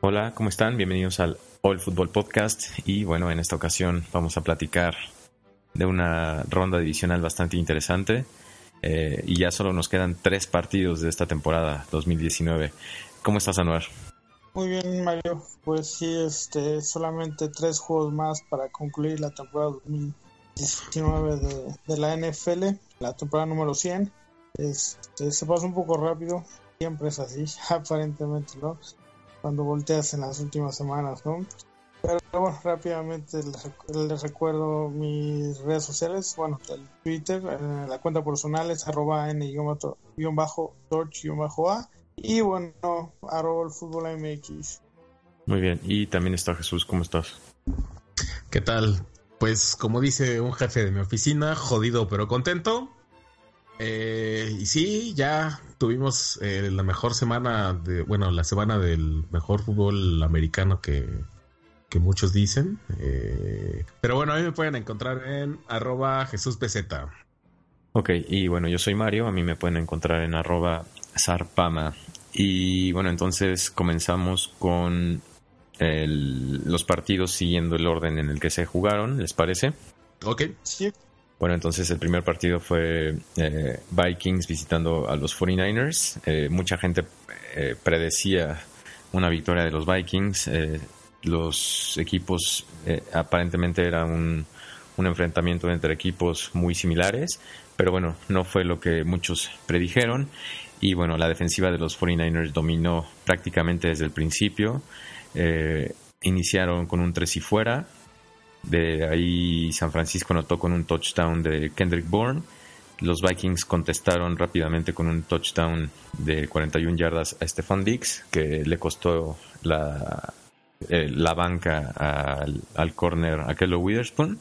Hola, ¿cómo están? Bienvenidos al All Football Podcast y bueno, en esta ocasión vamos a platicar de una ronda divisional bastante interesante eh, y ya solo nos quedan tres partidos de esta temporada 2019. ¿Cómo estás, Anuar? Muy bien, Mario. Pues sí, este, solamente tres juegos más para concluir la temporada 2019 de, de la NFL, la temporada número 100. Este, se pasa un poco rápido, siempre es así, aparentemente, ¿no? cuando volteas en las últimas semanas, ¿no? Pero bueno, rápidamente les, recuerdo mis redes sociales, bueno, el Twitter, eh, la cuenta personal es arroba n-torch-a y bueno, arroba el fútbol MX. Muy bien, y también está Jesús, ¿cómo estás? ¿Qué tal? Pues como dice un jefe de mi oficina, jodido pero contento. Eh, y sí, ya tuvimos eh, la mejor semana de, bueno, la semana del mejor fútbol americano que, muchos dicen. Eh, pero bueno, a mí me pueden encontrar en arroba Jesús Ok, y bueno, yo soy Mario, a mí me pueden encontrar en arroba Zarpama. Y bueno, entonces comenzamos con los partidos siguiendo el orden en el que se jugaron, ¿les parece? Ok. Sí. Bueno, entonces el primer partido fue eh, Vikings visitando a los 49ers. Eh, mucha gente eh, predecía una victoria de los Vikings. los equipos aparentemente era un, un, enfrentamiento entre equipos muy similares, pero bueno, no fue lo que muchos predijeron. Y bueno, la defensiva de los 49ers dominó prácticamente desde el principio. Iniciaron con un tres y fuera, de ahí San Francisco notó con un touchdown de Kendrick Bourne. Los Vikings contestaron rápidamente con un touchdown de 41 yardas a Stefan Dix, que le costó la, eh, la banca al, al corner a Kello Witherspoon.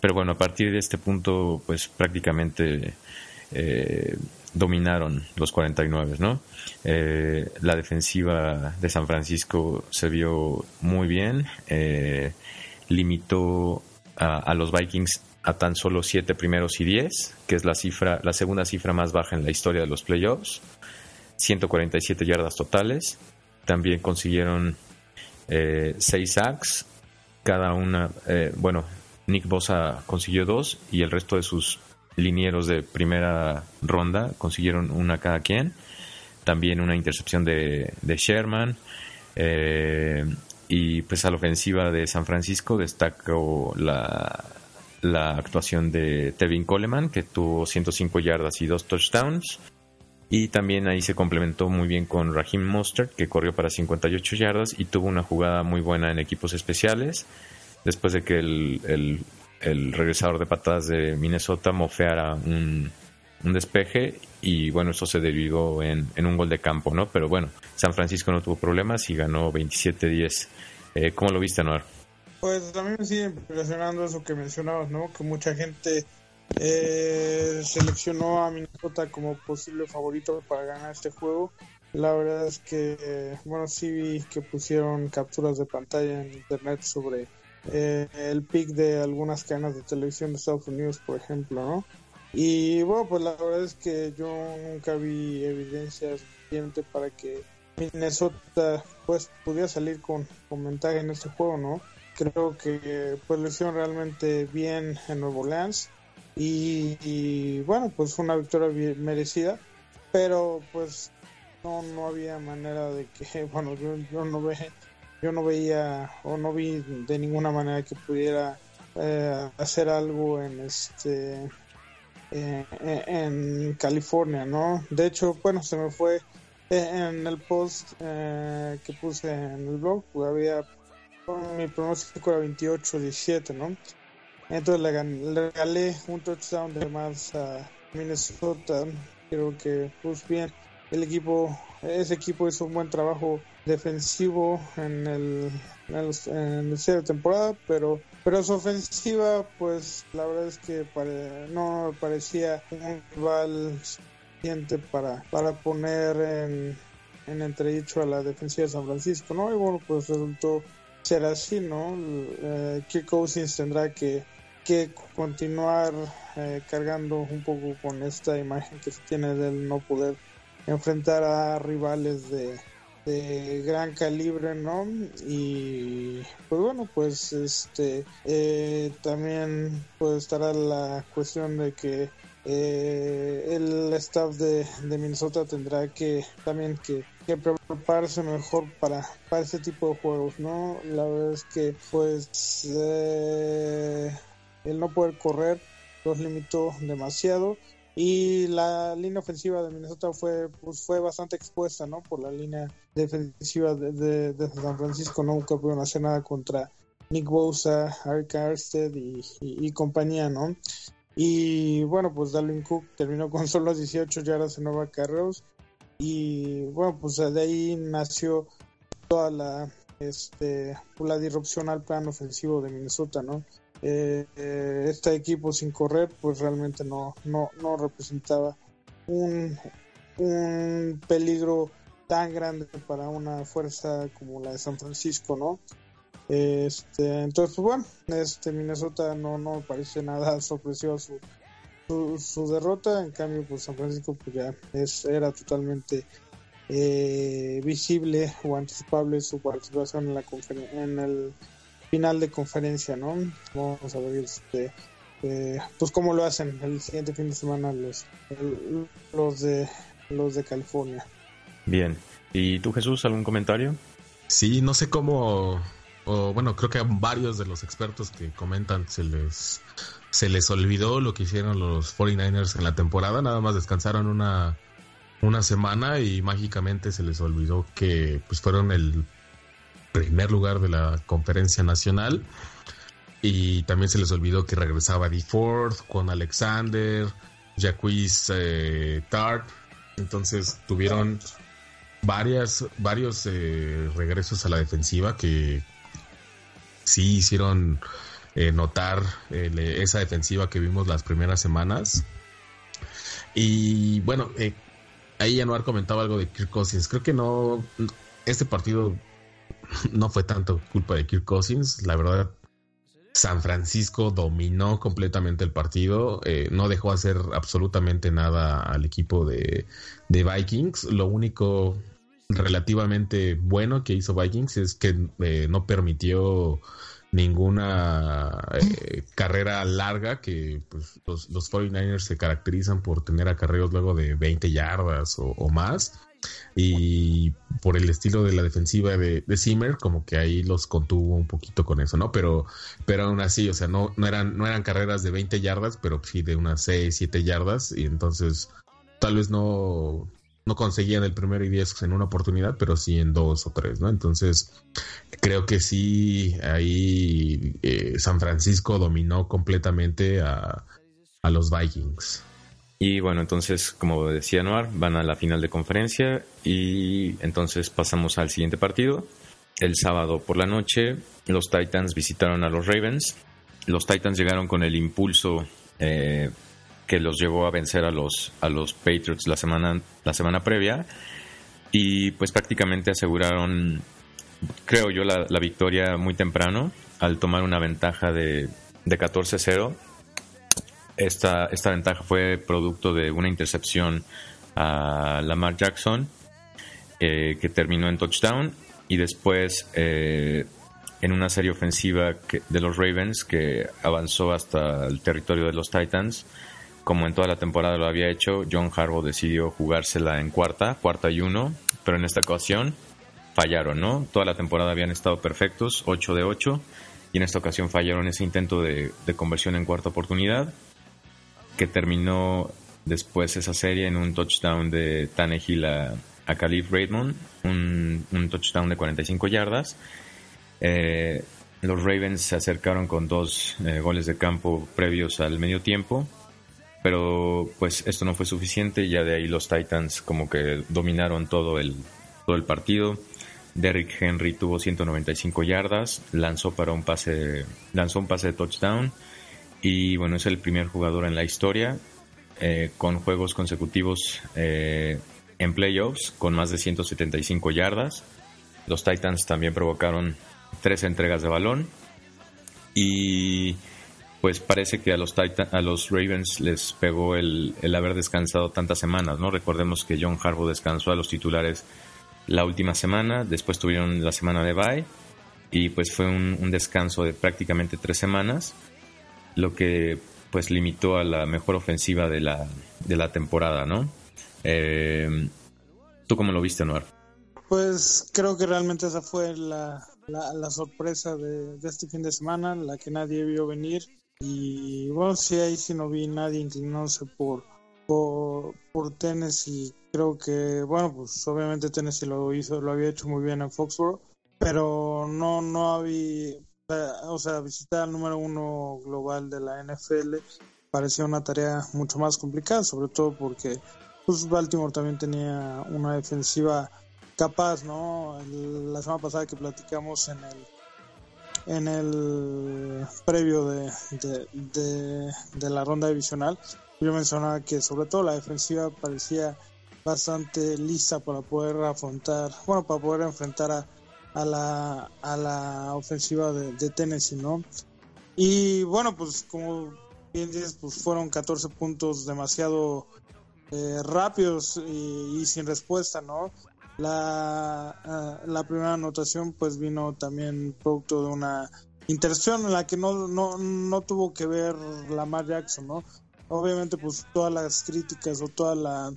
Pero bueno, a partir de este punto, pues prácticamente eh, dominaron los 49, ¿no? Eh, la defensiva de San Francisco se vio muy bien limitó a, los Vikings a tan solo 7 primeros y 10, que es la cifra, la segunda cifra más baja en la historia de los playoffs. 147 yardas totales. También consiguieron 6 eh, sacks. Cada una, eh, bueno, Nick Bosa consiguió dos y el resto de sus linieros de primera ronda consiguieron una cada quien. También una intercepción de, Sherman. Eh, y pues a la ofensiva de San Francisco destacó la, la actuación de Tevin Coleman, que tuvo 105 yardas y dos touchdowns. Y también ahí se complementó muy bien con Raheem Mostert, que corrió para 58 yardas y tuvo una jugada muy buena en equipos especiales. Después de que el, el regresador de patadas de Minnesota mofeara un, despeje y bueno, eso se derivó en, un gol de campo, ¿no? Pero bueno, San Francisco no tuvo problemas y ganó 27-10. Eh, ¿Cómo lo viste, Noar? Pues a mí me sigue impresionando eso que mencionabas, ¿no? Que mucha gente eh, seleccionó a Minnesota como posible favorito para ganar este juego. La verdad es que, bueno, sí vi que pusieron capturas de pantalla en internet sobre eh, el pick de algunas cadenas de televisión de Estados Unidos, por ejemplo, ¿no? Y bueno, pues la verdad es que yo nunca vi evidencia suficiente para que Minnesota pues pudiera salir con, con ventaja en este juego, ¿no? Creo que pues lo hicieron realmente bien en Nuevo Orleans y, bueno, pues fue una victoria bien merecida, pero pues no, no había manera de que, bueno, yo, yo no ve, yo no veía o no vi de ninguna manera que pudiera eh, hacer algo en este eh, en California, ¿no? De hecho, bueno, se me fue eh, en el post que puse en el blog, pues había mi pronóstico era 28-17, ¿no? Entonces le, regalé un touchdown de más a Minnesota. Creo que, pues bien, el equipo, ese equipo hizo un buen trabajo defensivo en el, en el, de temporada, pero pero su ofensiva, pues la verdad es que no parecía un rival suficiente para, para poner en, en entredicho a la defensiva de San Francisco, ¿no? Y bueno, pues resultó ser así, ¿no? Eh, Kirk Cousins tendrá que que continuar eh, cargando un poco con esta imagen que se tiene del no poder enfrentar a rivales de, de gran calibre, ¿no? Y pues bueno, pues este eh, también pues estará la cuestión de que eh, el staff de, Minnesota tendrá que también que, que, prepararse mejor para, para este tipo de juegos, ¿no? La verdad es que pues eh, el no poder correr los limitó demasiado y la línea ofensiva de Minnesota fue pues fue bastante expuesta no por la línea defensiva de, San Francisco nunca pudieron hacer nada contra Nick Bosa, Eric Arstead y, y, compañía no y bueno pues Dalvin Cook terminó con solo 18 yardas en nueva carreos y bueno pues de ahí nació toda la este la disrupción al plan ofensivo de Minnesota no eh, este equipo sin correr pues realmente no, no, no representaba un, un peligro tan grande para una fuerza como la de San Francisco, ¿no? Este, entonces, pues, bueno, este Minnesota no, no parece nada sorpresivo su, su, derrota, en cambio, pues San Francisco pues ya es, era totalmente eh, visible o anticipable su participación en la en el final de conferencia, ¿no? Vamos a ver este, eh, pues cómo lo hacen el siguiente fin de semana los, los de los de California. Bien. ¿Y tú Jesús algún comentario? Sí, no sé cómo o bueno, creo que a varios de los expertos que comentan se les se les olvidó lo que hicieron los 49ers en la temporada, nada más descansaron una una semana y mágicamente se les olvidó que pues fueron el primer lugar de la conferencia nacional. Y también se les olvidó que regresaba D. Ford con Alexander, Jacquees eh, Tart. Entonces tuvieron varias, varios eh, regresos a la defensiva que sí hicieron eh, notar esa defensiva que vimos las primeras semanas. Y bueno, ahí Januar comentaba algo de Kirk Cousins. Creo que no, este partido no fue tanto culpa de Kirk Cousins, la verdad. San Francisco dominó completamente el partido, eh, no dejó hacer absolutamente nada al equipo de, Vikings. Lo único relativamente bueno que hizo Vikings es que eh, no permitió ninguna eh, carrera larga que pues, los, los 49ers se caracterizan por tener acarreos luego de 20 yardas o más y por el estilo de la defensiva de, de Zimmer, como que ahí los contuvo un poquito con eso, ¿no? Pero, pero aún así, o sea, no, no, eran, no eran carreras de 20 yardas, pero sí de unas 6, 7 yardas, y entonces tal vez no, no conseguían el primero y 10 en una oportunidad, pero sí en dos o tres, ¿no? Entonces, creo que sí, ahí eh, San Francisco dominó completamente a, a los Vikings. Y bueno, entonces, como decía Noir, van a la final de conferencia y entonces pasamos al siguiente partido. El sábado por la noche, los Titans visitaron a los Ravens. Los Titans llegaron con el impulso eh, que los llevó a vencer a los, a los Patriots la semana, la semana previa y pues prácticamente aseguraron, creo yo, la, la victoria muy temprano al tomar una ventaja de, de 14-0 esta, esta ventaja fue producto de una intercepción a Lamar Jackson eh, que terminó en touchdown y después eh, en una serie ofensiva de los Ravens que avanzó hasta el territorio de los Titans. Como en toda la temporada lo había hecho, John Harbaugh decidió jugársela en cuarta, cuarta y uno, pero en esta ocasión fallaron, ¿no? Toda la temporada habían estado perfectos, 8 de 8, y en esta ocasión fallaron ese intento de, conversión en cuarta oportunidad que terminó después esa serie en un touchdown de Tannehill a, a Khalif Raymond, un, touchdown de 45 yardas. Eh, los Ravens se acercaron con dos eh, goles de campo previos al medio tiempo, pero pues esto no fue suficiente. Ya de ahí los Titans como que dominaron todo el, todo el partido. Derrick Henry tuvo 195 yardas, lanzó para un pase, lanzó un pase de touchdown y bueno, es el primer jugador en la historia eh, con juegos consecutivos eh, en playoffs con más de 175 yardas. Los Titans también provocaron tres entregas de balón y pues parece que a los a los Ravens les pegó el, el, haber descansado tantas semanas, ¿no? Recordemos que John Harbaugh descansó a los titulares la última semana, después tuvieron la semana de bye y pues fue un, descanso de prácticamente tres semanas, lo que pues limitó a la mejor ofensiva de la, de la temporada, ¿no? Eh, ¿Tú cómo lo viste, Noir? Pues creo que realmente esa fue la, la, sorpresa de, de, este fin de semana, la que nadie vio venir. Y bueno, sí, ahí sí no vi nadie inclinándose por, por, Tennessee. Creo que, bueno, pues obviamente Tennessee lo hizo, lo había hecho muy bien en Foxborough, pero no, no había, o sea, visitar al número uno global de la NFL parecía una tarea mucho más complicada, sobre todo porque pues Baltimore también tenía una defensiva capaz, ¿no? La semana pasada que platicamos en el en el previo de, de, la ronda divisional, yo mencionaba que sobre todo la defensiva parecía bastante lisa para poder afrontar, bueno, para poder enfrentar a, a la, a la ofensiva de, Tennessee, ¿no? Y bueno, pues como bien dices, pues fueron 14 puntos demasiado eh, rápidos y, sin respuesta, ¿no? La, ah, la primera anotación pues vino también producto de una interacción en la que no, no, no tuvo que ver Lamar Jackson, ¿no? Obviamente pues todas las críticas o toda la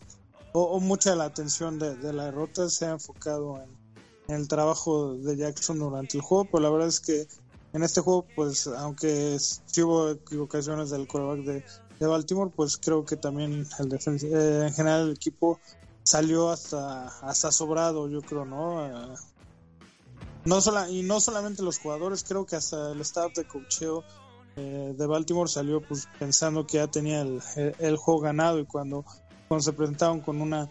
o, mucha de la atención de, la derrota se ha enfocado en, el trabajo de Jackson durante el juego, pero la verdad es que en este juego pues aunque sí hubo equivocaciones del quarterback de, de Baltimore pues creo que también el eh, en general el equipo salió hasta, hasta sobrado, yo creo, ¿no? Eh, no sola, y no solamente los jugadores, creo que hasta el staff de cocheo eh, de Baltimore salió pues pensando que ya tenía el, el, juego ganado y cuando, cuando se presentaron con una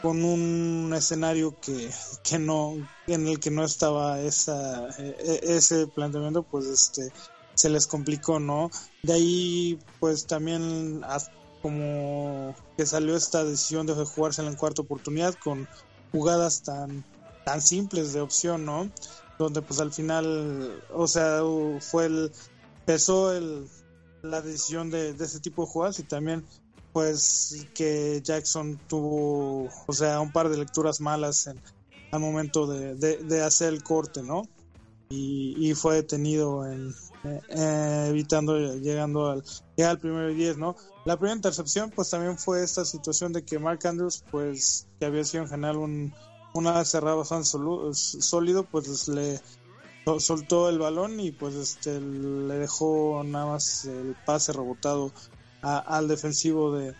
con un escenario que, que no en el que no estaba esa e, e, ese planteamiento pues este se les complicó no de ahí pues también como que salió esta decisión de jugarse en la cuarta oportunidad con jugadas tan tan simples de opción, ¿no? Donde pues al final, o sea, fue el pesó el la decisión de, ese tipo de jugadas y también pues que Jackson tuvo, o sea, un par de lecturas malas en, al momento de, de, hacer el corte, ¿no? Y, y fue detenido en, eh, evitando llegando al, al primero y diez, ¿no? La primera intercepción, pues también fue esta situación de que Mark Andrews, pues que había sido en general un, una cerrada bastante sólido, pues le soltó el balón y pues este le dejó nada más el pase rebotado al defensivo de,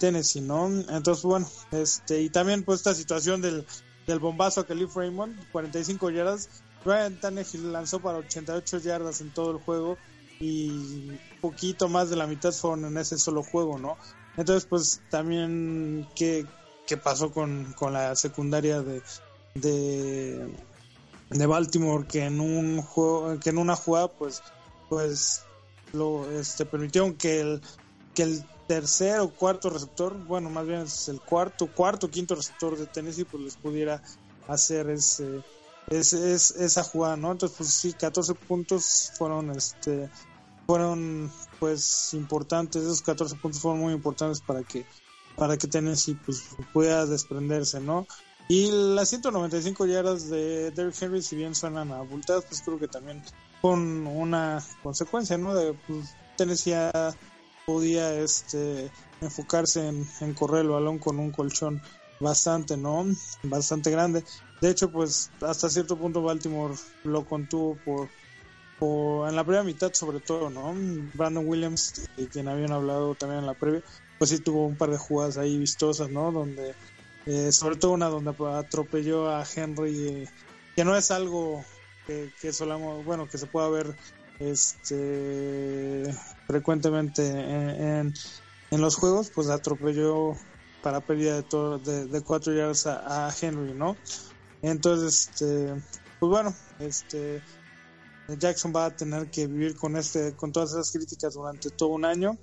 Tennessee, ¿no? Entonces, bueno, este y también pues esta situación del, del bombazo a Khalif Raymond, 45 yardas, Ryan Tannehill lanzó para 88 yardas en todo el juego y poquito más de la mitad fueron en ese solo juego, ¿no? Entonces, pues también, ¿qué, qué pasó con, con la secundaria de, de, de, Baltimore? Que en un juego, que en una jugada, pues, pues lo este, permitieron que el, que el tercer o cuarto receptor, bueno, más bien es el cuarto, cuarto, quinto receptor de Tennessee, pues les pudiera hacer ese es, es, esa jugada, ¿no? Entonces, pues sí, 14 puntos fueron, este, fueron, pues, importantes. Esos 14 puntos fueron muy importantes para que, para que Tennessee, pues, pueda desprenderse, ¿no? Y las 195 yardas de Derrick Henry, si bien suenan abultadas, pues creo que también con una consecuencia, ¿no? De, pues, Tennessee podía, este, enfocarse en, en correr el balón con un colchón bastante, ¿no? Bastante grande. De hecho, pues hasta cierto punto Baltimore lo contuvo por, en la primera mitad sobre todo, ¿no? Brandon Williams, de quien habían hablado también en la previa, pues sí tuvo un par de jugadas ahí vistosas, ¿no? Donde, eh, sobre todo una donde atropelló a Henry, eh, que no es algo que, solamos, bueno, que se pueda ver este frecuentemente en, en los juegos, pues atropelló para pérdida de, de, cuatro yardas a, Henry, ¿no? Entonces, este, pues bueno, este, Jackson va a tener que vivir con este, con todas esas críticas durante todo un año.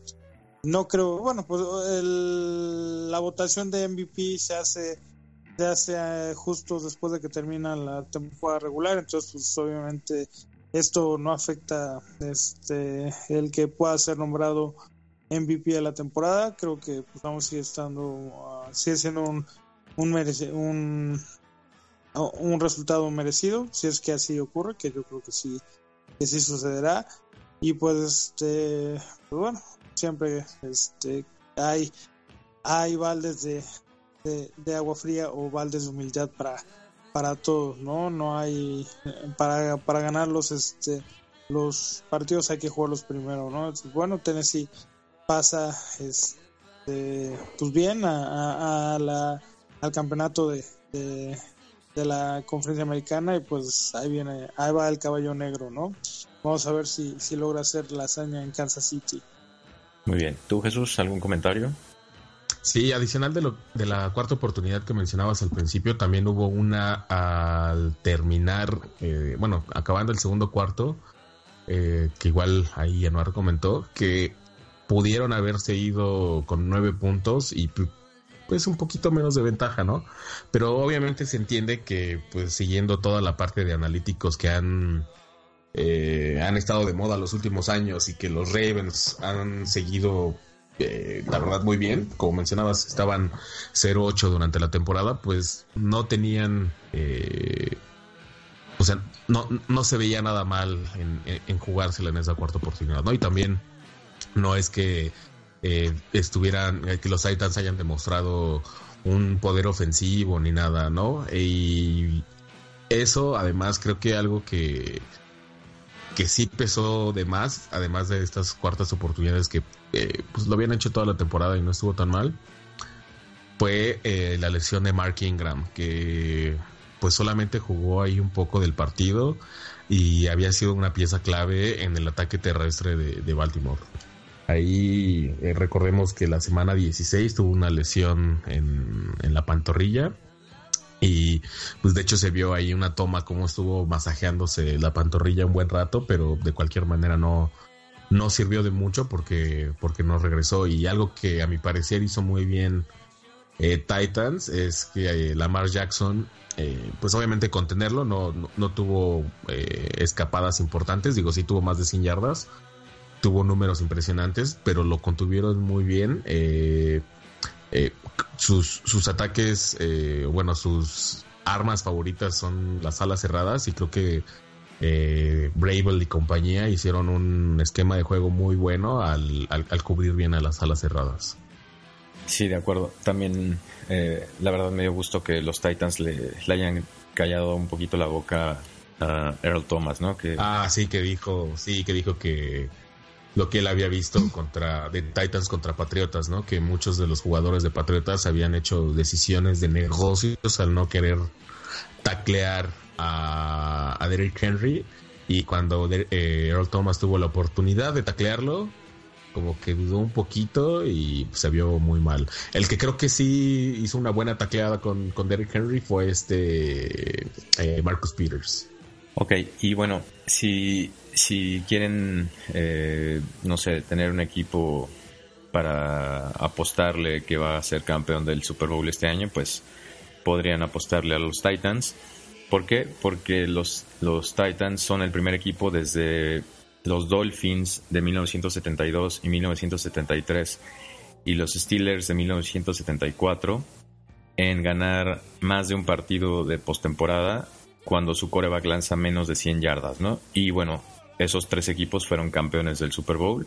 No creo, bueno, pues la votación de MVP se hace, se hace eh, justo después de que termina la temporada regular, entonces pues obviamente esto no afecta este el que pueda ser nombrado MVP de la temporada. Creo que pues, vamos sigue estando, ah, sigue siendo un un, un, un resultado merecido, si es que así ocurre, que yo creo que sí, que sí sucederá. Y pues, este, pues bueno, siempre este, hay, hay baldes de, de, agua fría o baldes de humildad para, para todos, ¿no? No hay, para, para ganar los, este, los partidos hay que jugarlos primero, ¿no? Bueno, Tennessee pasa, este, pues bien a, a la al campeonato de, de, la conferencia americana y pues ahí viene, ahí va el caballo negro, ¿no? Vamos a ver si, si logra hacer la hazaña en Kansas City. Muy bien. ¿Tú, Jesús, algún comentario? Sí, adicional de, lo, de la cuarta oportunidad que mencionabas al principio, también hubo una al terminar, eh, bueno, acabando el segundo cuarto, eh, que igual ahí Anuar comentó, que pudieron haberse ido con nueve puntos y pues un poquito menos de ventaja, ¿no? Pero obviamente se entiende que pues siguiendo toda la parte de analíticos que han eh, han estado de moda los últimos años y que los Ravens han seguido eh, la verdad muy bien, como mencionabas estaban 0-8 durante la temporada, pues no tenían eh, o sea, no, no se veía nada mal en, en jugársela en esa cuarta oportunidad, ¿no? Y también no es que eh, estuvieran, eh, que los Titans hayan demostrado un poder ofensivo ni nada, ¿no? Y eso, además, creo que algo que, que sí pesó de más, además de estas cuartas oportunidades que eh, pues lo habían hecho toda la temporada y no estuvo tan mal, fue la lesión de Mark Ingram, que pues solamente jugó ahí un poco del partido y había sido una pieza clave en el ataque terrestre de Baltimore. Ahí eh, recordemos que la semana 16 tuvo una lesión en, la pantorrilla y pues de hecho se vio ahí una toma como estuvo masajeándose la pantorrilla un buen rato, pero de cualquier manera no, no sirvió de mucho porque, porque no regresó. Y algo que a mi parecer hizo muy bien eh, Titans es que eh, Lamar Jackson, pues obviamente contenerlo, no, no, no tuvo escapadas importantes, digo, sí tuvo más de 100 yardas, tuvo números impresionantes, pero lo contuvieron muy bien. Eh, eh, sus, sus ataques, eh, bueno, sus armas favoritas son las alas cerradas y creo que eh, y compañía hicieron un esquema de juego muy bueno al, al, cubrir bien a las alas cerradas. Sí, de acuerdo. También, la verdad, me dio gusto que los Titans le, le, hayan callado un poquito la boca a Earl Thomas, ¿no? Que... Ah, sí, que dijo, sí, que dijo que lo que él había visto contra de Titans contra Patriotas, ¿no? Que muchos de los jugadores de Patriotas habían hecho decisiones de negocios al no querer taclear a, a Derrick Henry y cuando eh, Earl Thomas tuvo la oportunidad de taclearlo, como que dudó un poquito y se vio muy mal. El que creo que sí hizo una buena tacleada con, con Derrick Henry fue este eh, Marcus Peters. Ok, y bueno, si si quieren, eh, no sé, tener un equipo para apostarle que va a ser campeón del Super Bowl este año, pues podrían apostarle a los Titans. ¿Por qué? Porque los, los Titans son el primer equipo desde los Dolphins de 1972 y 1973 y los Steelers de 1974 en ganar más de un partido de postemporada cuando su coreback lanza menos de 100 yardas, ¿no? Y bueno, esos tres equipos fueron campeones del Super Bowl.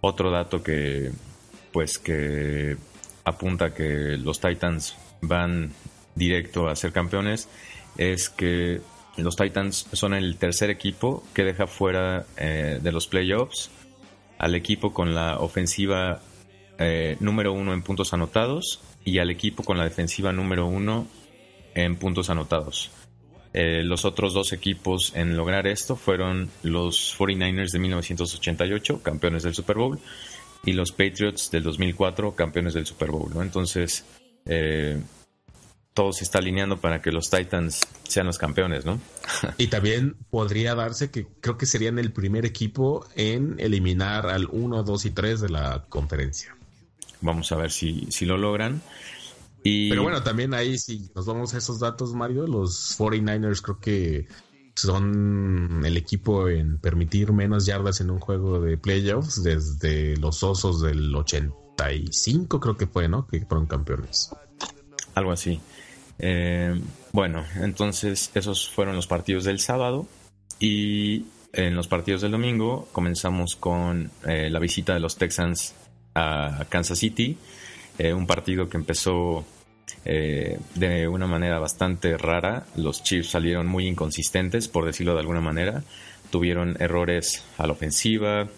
Otro dato que, pues, que apunta que los Titans van directo a ser campeones es que los Titans son el tercer equipo que deja fuera eh, de los playoffs al equipo con la ofensiva eh, número uno en puntos anotados y al equipo con la defensiva número uno en puntos anotados. Eh, los otros dos equipos en lograr esto fueron los 49ers de 1988, campeones del Super Bowl, y los Patriots del 2004, campeones del Super Bowl. ¿no? Entonces, eh, todo se está alineando para que los Titans sean los campeones, ¿no? y también podría darse que creo que serían el primer equipo en eliminar al 1, 2 y 3 de la conferencia. Vamos a ver si, si lo logran. Pero bueno, también ahí si nos vamos a esos datos, Mario, los 49ers creo que son el equipo en permitir menos yardas en un juego de playoffs desde los osos del 85, creo que fue, ¿no? Que fueron campeones. Algo así. Eh, bueno, entonces esos fueron los partidos del sábado y en los partidos del domingo comenzamos con eh, la visita de los Texans a Kansas City, eh, un partido que empezó de una manera bastante rara. Los Chiefs salieron muy inconsistentes, por decirlo de alguna manera. Tuvieron errores a la ofensiva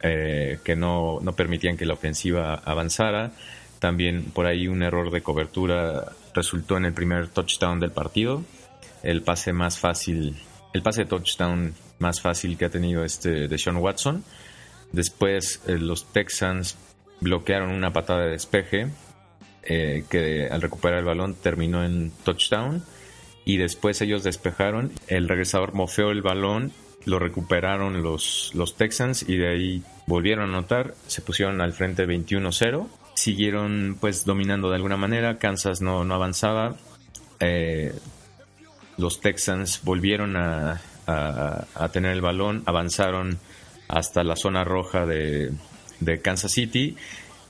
que no, no permitían que la ofensiva avanzara. También por ahí un error de cobertura resultó en el primer touchdown del partido. El pase más fácil, el pase de touchdown más fácil que ha tenido este de Sean Watson. Después eh, los Texans bloquearon una patada de despeje eh, que al recuperar el balón terminó en touchdown. Y después ellos despejaron, el regresador mofeó el balón, lo recuperaron los, los Texans y de ahí volvieron a anotar, se pusieron al frente 21-0 siguieron pues dominando de alguna manera, Kansas no, avanzaba, eh, los Texans volvieron a, tener el balón, avanzaron hasta la zona roja de, Kansas City,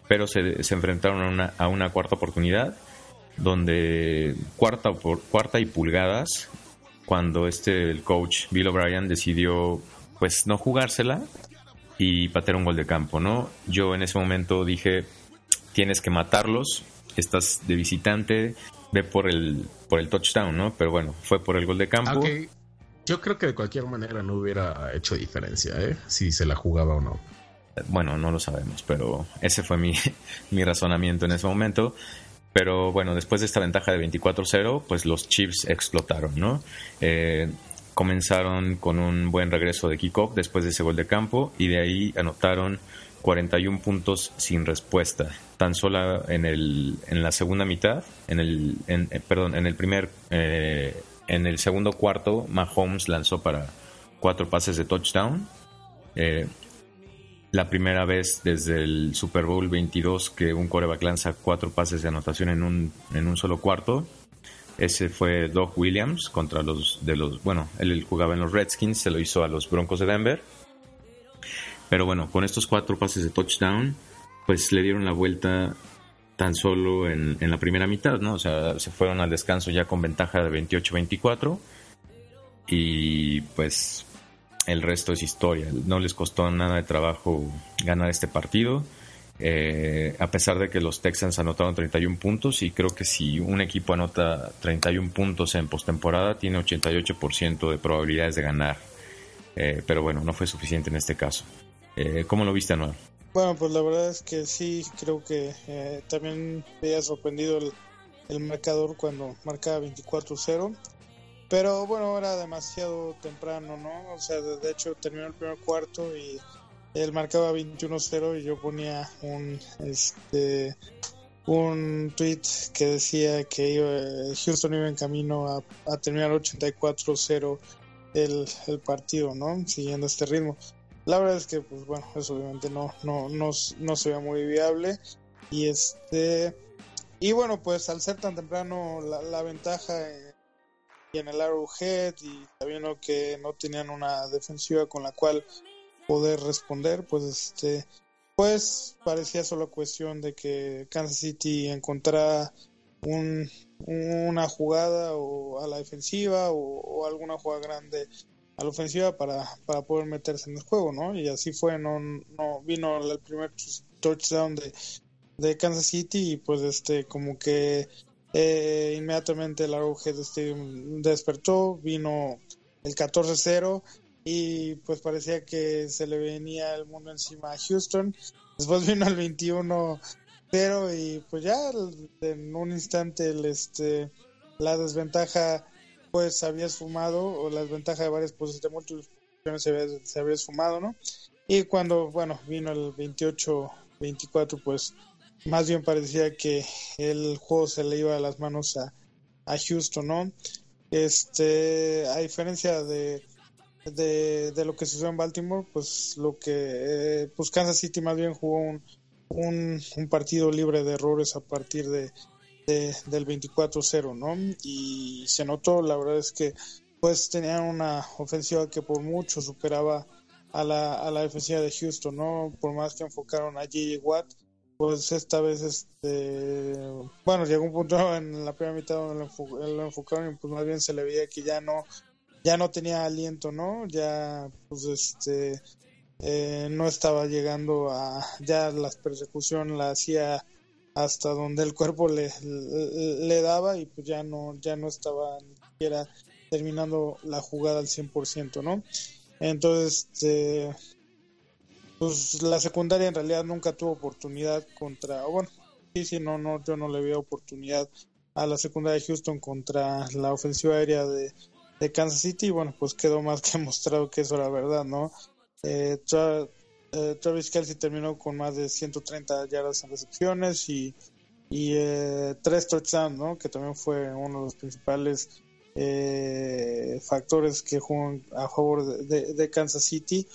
pero se, enfrentaron a una, cuarta oportunidad, donde cuarta, cuarta y pulgadas, cuando este el coach Bill O'Brien decidió pues no jugársela y patear un gol de campo, ¿no? Yo en ese momento dije, tienes que matarlos, estás de visitante, ve por el, por el touchdown, ¿no? Pero bueno, fue por el gol de campo. Yo creo que de cualquier manera no hubiera hecho diferencia, ¿eh? Si se la jugaba o no. Bueno, no lo sabemos, pero ese fue mi, mi razonamiento en ese momento. Pero bueno, después de esta ventaja de 24-0, pues los Chiefs explotaron, ¿no? Eh, comenzaron con un buen regreso de kickoff después de ese gol de campo y de ahí anotaron 41 puntos sin respuesta. Tan solo en, el, en la segunda mitad, en el, eh, perdón, en el primer, eh, en el segundo cuarto, Mahomes lanzó para cuatro pases de touchdown. Eh, la primera vez desde el Super Bowl 22 que un coreback lanza cuatro pases de anotación en un, en un solo cuarto. Ese fue Doug Williams contra los de los, bueno, él jugaba en los Redskins, se lo hizo a los Broncos de Denver pero bueno, con estos cuatro pases de touchdown, pues le dieron la vuelta tan solo en, la primera mitad, ¿no? O sea, se fueron al descanso ya con ventaja de 28-24 y pues el resto es historia. No les costó nada de trabajo ganar este partido. Eh, a pesar de que los Texans anotaron 31 puntos y creo que si un equipo anota 31 puntos en postemporada tiene 88% de probabilidades de ganar. Eh, pero bueno, no fue suficiente en este caso. Eh, ¿Cómo lo viste, Anual? Bueno, pues la verdad es que sí, creo que eh, también me había sorprendido el, marcador cuando marcaba 24-0. Pero bueno, era demasiado temprano, ¿no? O sea, de, hecho terminó el primer cuarto y él marcaba 21-0 y yo ponía un este un tweet que decía que Houston iba en camino a, a terminar 84-0 el, el partido, ¿no? Siguiendo este ritmo. La verdad es que, pues bueno, eso obviamente no, no, no, no se ve muy viable. Y este. Y bueno, pues al ser tan temprano la, ventaja en, en el Arrowhead y sabiendo que no tenían una defensiva con la cual poder responder, pues este. Pues parecía solo cuestión de que Kansas City encontrara un, una jugada o a la defensiva o alguna jugada grande a la ofensiva para, para poder meterse en el juego, ¿no? Y así fue, no, no vino el primer touchdown de, de Kansas City y pues este como que eh, inmediatamente el Arrowhead Stadium despertó, vino el 14-0 y pues parecía que se le venía el mundo encima a Houston. Después vino el 21-0 y pues ya en un instante este, la desventaja pues había esfumado o las ventajas de varias posiciones de muchos se había, se había esfumado, ¿no? Y cuando, bueno, vino el 28-24, pues más bien parecía que el juego se le iba a las manos a, a Houston, ¿no? Este, a diferencia de, de, lo que sucedió en Baltimore, pues lo que, eh, pues Kansas City más bien jugó un, un, un partido libre de errores a partir de, del 24-0, ¿no? Y se notó, la verdad es que pues tenían una ofensiva que por mucho superaba a la, a la defensiva de Houston, ¿no? Por más que enfocaron a J.J. Watt, pues esta vez, este, bueno, llegó un punto en la primera mitad donde lo, enfocaron y pues más bien se le veía que ya no, ya no tenía aliento, ¿no? Ya, pues, este, eh, no estaba llegando a, ya la persecución la hacía hasta donde el cuerpo le, le, daba y pues ya no, ya no estaba ni siquiera terminando la jugada al 100%, ¿no? Entonces, este, pues la secundaria en realidad nunca tuvo oportunidad contra, bueno, sí, sí, no, no, yo no le vi oportunidad a la secundaria de Houston contra la ofensiva aérea de, Kansas City y bueno, pues quedó más que mostrado que eso era verdad, ¿no? Eh, eh, Travis Kelsey terminó con más de 130 yardas en recepciones y, y eh, tres touchdowns, ¿no? Que también fue uno de los principales factores que jugó a favor de Kansas City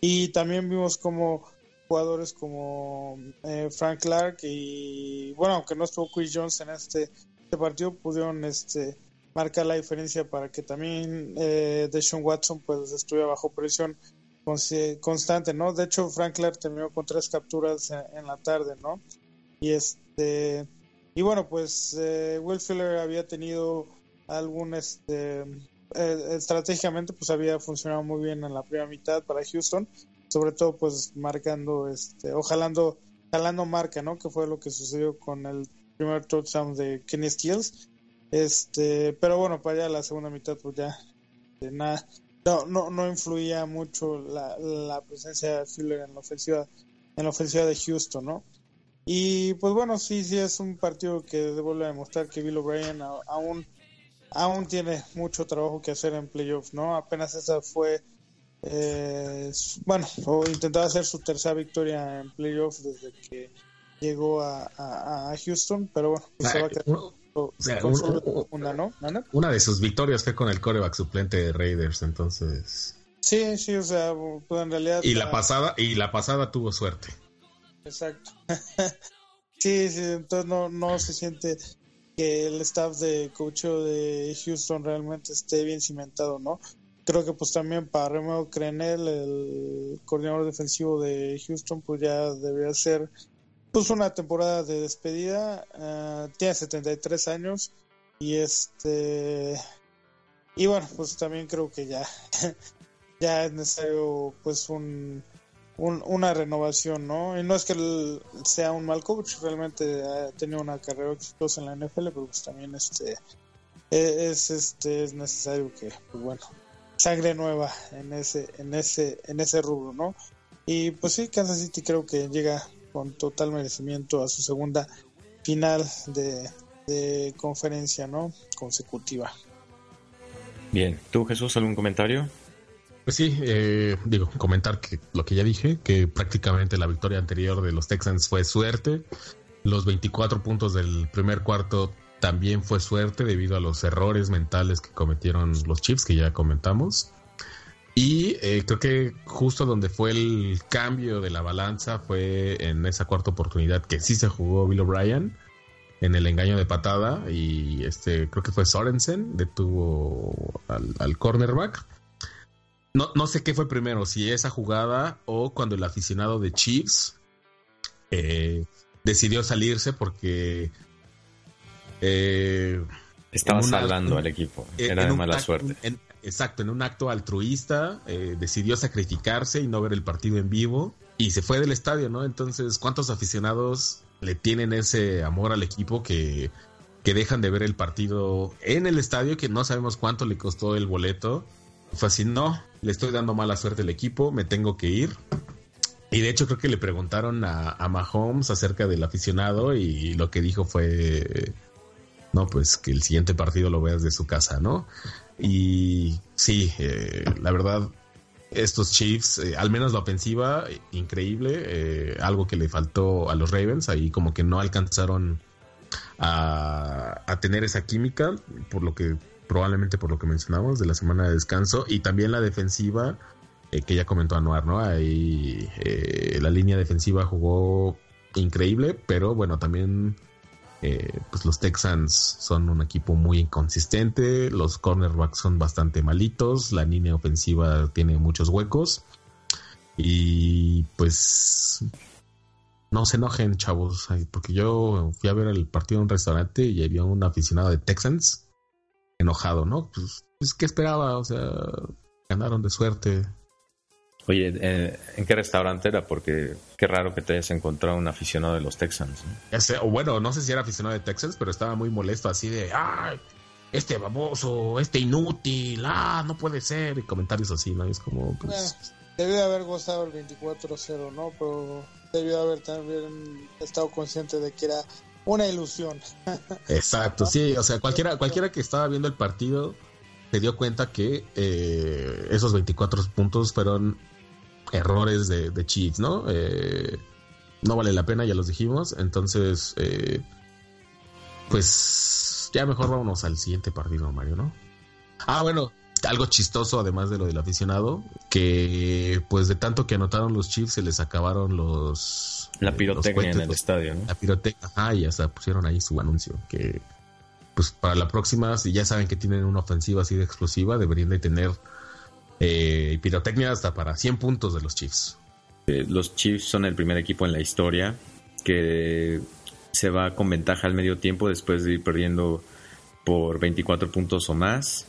y también vimos como jugadores como eh, Frank Clark y bueno, aunque no estuvo Chris Jones en este, este, partido, pudieron este marcar la diferencia para que también eh, Deshaun Watson pues estuviera bajo presión constante, ¿no? De hecho, Frank Clark terminó con tres capturas en, la tarde, ¿no? Y este y bueno, pues eh, Will Fuller había tenido algún este eh, estratégicamente pues había funcionado muy bien en la primera mitad para Houston, sobre todo pues marcando este o jalando jalando marca, ¿no? Que fue lo que sucedió con el primer touchdown de Kenny Stills. Este, pero bueno, para allá la segunda mitad pues ya de nada no, no, no influía mucho la, la presencia de Fuller en la ofensiva en la ofensiva de Houston, ¿no? Y pues bueno, sí, sí es un partido que devuelve a demostrar que Bill O'Brien aún aún tiene mucho trabajo que hacer en playoffs, ¿no? Apenas esa fue, eh, bueno, o intentaba hacer su tercera victoria en playoffs desde que llegó a, Houston, pero bueno, pues se va a quedar una, de sus victorias fue con el coreback suplente de Raiders, entonces. Sí, sí, o sea, pues en realidad. Y la pasada, y la pasada tuvo suerte. Exacto. sí, sí, entonces no, no se siente que el staff de coach de Houston realmente esté bien cimentado, ¿no? Creo que pues también para Remo Crenel, el coordinador defensivo de Houston, pues ya debería ser pues una temporada de despedida. Uh, tiene 73 años y este y bueno, pues también creo que ya ya es necesario pues un una renovación, ¿no? Y no es que él sea un mal coach, realmente ha tenido una carrera exitosa en la NFL, pero pues también este e, es este es necesario que pues bueno, sangre nueva en ese en ese en ese rubro, ¿no? Y pues sí, Kansas City creo que llega con total merecimiento a su segunda final de, de conferencia, ¿no? consecutiva. Bien, ¿tú Jesús algún comentario? Pues sí, eh, digo, comentar que lo que ya dije, que prácticamente la victoria anterior de los Texans fue suerte. Los 24 puntos del primer cuarto también fue suerte debido a los errores mentales que cometieron los Chiefs, que ya comentamos. Y eh, creo que justo donde fue el cambio de la balanza fue en esa cuarta oportunidad que sí se jugó Bill O'Brien en el engaño de patada y este creo que fue Sorensen detuvo al, al cornerback no, no sé qué fue primero, si esa jugada o cuando el aficionado de Chiefs eh, decidió salirse porque... Eh, Estaba salando al equipo, era de mala suerte. exacto, en un acto altruista eh, decidió sacrificarse y no ver el partido en vivo y se fue del estadio, ¿no? Entonces, ¿cuántos aficionados le tienen ese amor al equipo que, que dejan de ver el partido en el estadio, que no sabemos cuánto le costó el boleto? Fue así, no, le estoy dando mala suerte al equipo, me tengo que ir. Y de hecho creo que le preguntaron a, Mahomes acerca del aficionado y lo que dijo fue, no, pues que el siguiente partido lo veas de su casa, ¿no? Y sí, eh, la verdad, estos Chiefs, eh, al menos la ofensiva, increíble, eh, algo que le faltó a los Ravens, ahí como que no alcanzaron a, a tener esa química, por lo que probablemente por lo que mencionamos de la semana de descanso y también la defensiva eh, que ya comentó Anuar, ¿no? Ahí eh, la línea defensiva jugó increíble, pero bueno, también Eh, pues los Texans son un equipo muy inconsistente, los cornerbacks son bastante malitos, la línea ofensiva tiene muchos huecos y pues no se enojen chavos, porque yo fui a ver el partido en un restaurante y había un aficionado de Texans enojado, ¿no? Pues, pues ¿qué esperaba? O sea, ganaron de suerte. Oye, eh, ¿en qué restaurante era? Porque qué raro que te hayas encontrado un aficionado de los Texans. o bueno, no sé si era aficionado de Texans, pero estaba muy molesto así de, ah, este baboso, este inútil, ah, no puede ser, y comentarios así, ¿no? es como, pues... debió haber gozado el 24-0, ¿no? Pero debió haber también estado consciente de que era una ilusión. Exacto, sí, o sea, cualquiera, cualquiera que estaba viendo el partido se dio cuenta que eh, esos 24 puntos fueron errores de, de cheats, ¿no? Eh, no vale la pena, ya los dijimos. Entonces, eh, pues ya mejor vámonos al siguiente partido, Mario, ¿no? Ah, bueno, algo chistoso además de lo del aficionado, que pues de tanto que anotaron los Chiefs se les acabaron los... La pirotecnia en el estadio, ¿no? La pirotecnia, ajá, y hasta pusieron ahí su anuncio, que pues para la próxima, si ya saben que tienen una ofensiva así de explosiva, deberían de tener eh, pirotecnia hasta para 100 puntos de los Chiefs. Eh, los Chiefs son el primer equipo en la historia que se va con ventaja al medio tiempo después de ir perdiendo por 24 puntos o más.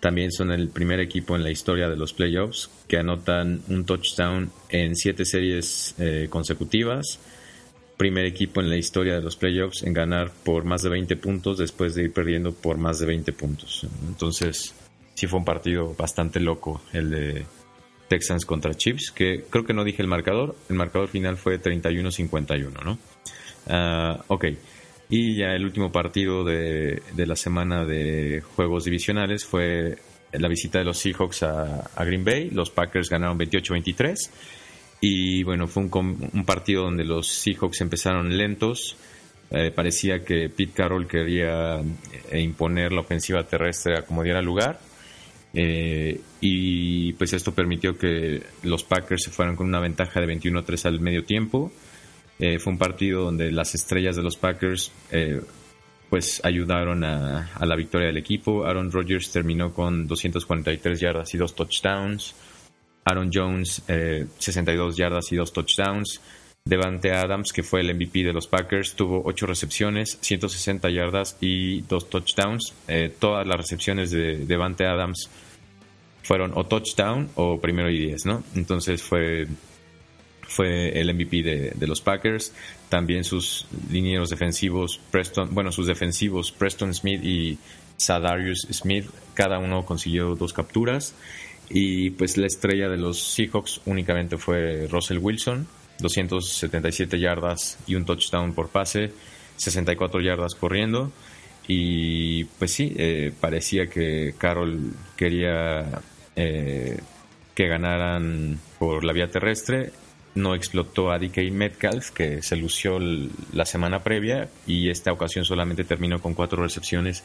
También son el primer equipo en la historia de los playoffs que anotan un touchdown en siete series eh, consecutivas primer equipo en la historia de los playoffs en ganar por más de 20 puntos después de ir perdiendo por más de 20 puntos. Entonces, sí fue un partido bastante loco el de Texans contra Chiefs, que creo que no dije el marcador. El marcador final fue 31-51, ¿no? Uh, ok. Y ya el último partido de, de, la semana de juegos divisionales fue la visita de los Seahawks a, Green Bay. Los Packers ganaron 28-23. Y bueno, fue un, un partido donde los Seahawks empezaron lentos. Eh, parecía que Pete Carroll quería eh, imponer la ofensiva terrestre a como diera lugar. Eh, y pues esto permitió que los Packers se fueran con una ventaja de 21-3 al medio tiempo. Fue un partido donde las estrellas de los Packers pues ayudaron a, la victoria del equipo. Aaron Rodgers terminó con 243 yardas y dos touchdowns. Aaron Jones, 62 eh, yardas y 2 touchdowns. Devante Adams, que fue el MVP de los Packers, tuvo 8 recepciones, 160 yardas y 2 touchdowns. Eh, todas las recepciones de Devante Adams fueron o touchdown o primero y 10, ¿no? Entonces fue, fue el MVP de, de, los Packers. También sus linieros defensivos, Preston, bueno, sus defensivos, Preston Smith y Sadarius Smith, cada uno consiguió dos capturas. Y pues la estrella de los Seahawks únicamente fue Russell Wilson, 277 yardas y un touchdown por pase, 64 yardas corriendo. Y pues sí, eh, parecía que Carroll quería eh, que ganaran por la vía terrestre. No explotó a DK Metcalf, que se lució la semana previa, y esta ocasión solamente terminó con cuatro recepciones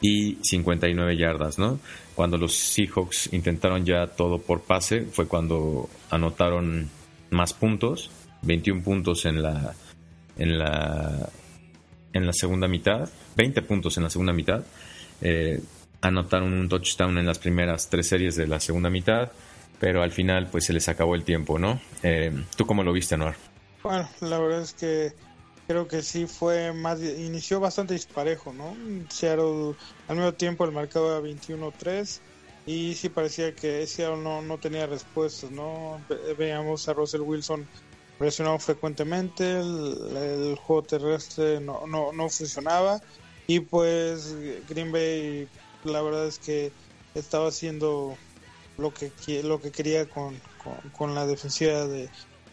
y 59 yardas, ¿no? Cuando los Seahawks intentaron ya todo por pase, fue cuando anotaron más puntos, 21 puntos en la en la en la segunda mitad, 20 puntos en la segunda mitad. Eh, anotaron un touchdown en las primeras tres series de la segunda mitad, pero al final pues se les acabó el tiempo, ¿no? Eh, ¿Tú cómo lo viste, Noar? Bueno, la verdad es que creo que sí fue más, inició bastante disparejo, ¿no? Seattle al mismo tiempo el marcado era 21-3 y sí parecía que Seattle no, no tenía respuestas, ¿no? Veíamos a Russell Wilson presionado frecuentemente, el, juego terrestre no, no, no, funcionaba y pues Green Bay la verdad es que estaba haciendo lo que lo que quería con, con, la defensiva de,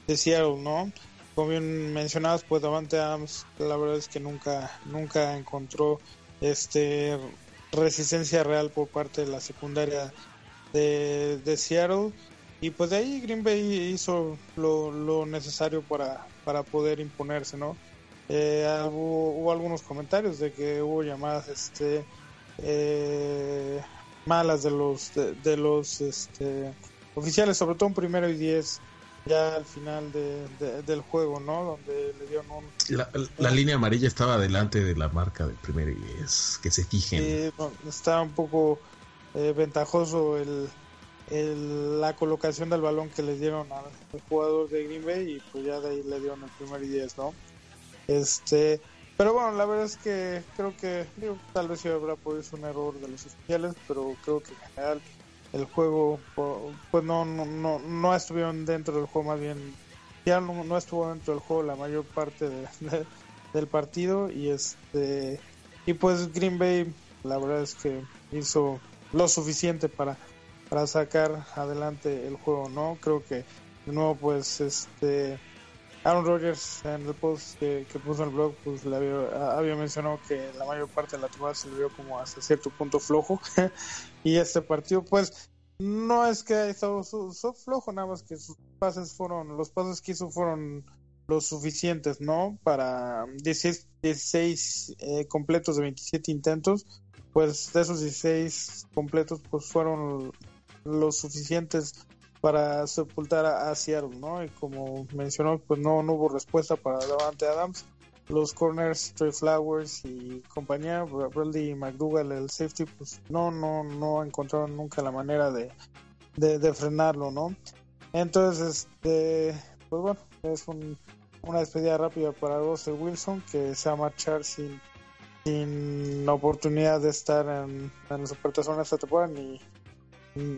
de Seattle, ¿no? como bien mencionabas, pues Davante Adams, la verdad es que nunca, nunca encontró este resistencia real por parte de la secundaria de, de Seattle. Y pues de ahí Green Bay hizo lo, necesario para, para poder imponerse, ¿no? Eh, hubo, algunos comentarios de que hubo llamadas este eh, malas de los de, los este, oficiales, sobre todo en primero y diez ya al final del juego, ¿no? Donde le dieron un... La, línea amarilla estaba delante de la marca del primer y es que se fijen. Sí, está un poco eh, ventajoso el, la colocación del balón que le dieron al, jugador de Green Bay y pues ya de ahí le dieron el primer y 10, ¿no? Este, pero bueno, la verdad es que creo que tal vez sí habrá podido ser un error de los oficiales, pero creo que en general el juego pues no no, no, estuvieron dentro del juego más bien ya no, estuvo dentro del juego la mayor parte del partido y este y pues Green Bay la verdad es que hizo lo suficiente para para sacar adelante el juego no creo que de nuevo pues este Aaron Rodgers en el post que, puso en el blog pues le había, mencionado que la mayor parte de la temporada se vio como hasta cierto punto flojo. Y este partido pues no es que haya estado flojo nada más que sus pases fueron los pases que hizo fueron los suficientes no para 16, 16 eh, completos de 27 intentos pues de esos 16 completos pues fueron los suficientes para sepultar a, Seattle, ¿no? Y como mencionó, pues no, hubo respuesta para Davante Adams. Los corners, Trey Flowers y compañía, Bradley McDougall, el safety, pues no, no, no encontraron nunca la manera de, de, frenarlo, ¿no? Entonces, este, pues bueno, es una despedida rápida para Russell Wilson que se va a marchar sin, sin oportunidad de estar en, en la supertazón esta temporada ni